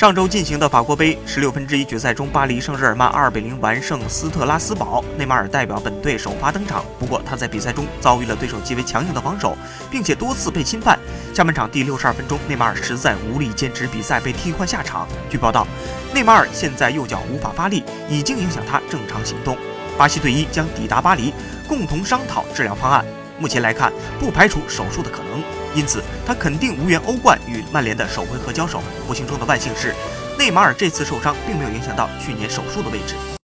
上周进行的法国杯十六分之一决赛中，巴黎圣日耳曼二比零完胜斯特拉斯堡，内马尔代表本队首发登场。不过他在比赛中遭遇了对手极为强硬的防守，并且多次被侵犯。下半场第六十二分钟，内马尔实在无力坚持比赛，被替换下场。据报道，内马尔现在右脚无法发力，已经影响他正常行动。巴西队医将抵达巴黎，共同商讨治疗方案。目前来看，不排除手术的可能，因此他肯定无缘欧冠与曼联的首回合交手。不幸中的万幸是，内马尔这次受伤并没有影响到去年手术的位置。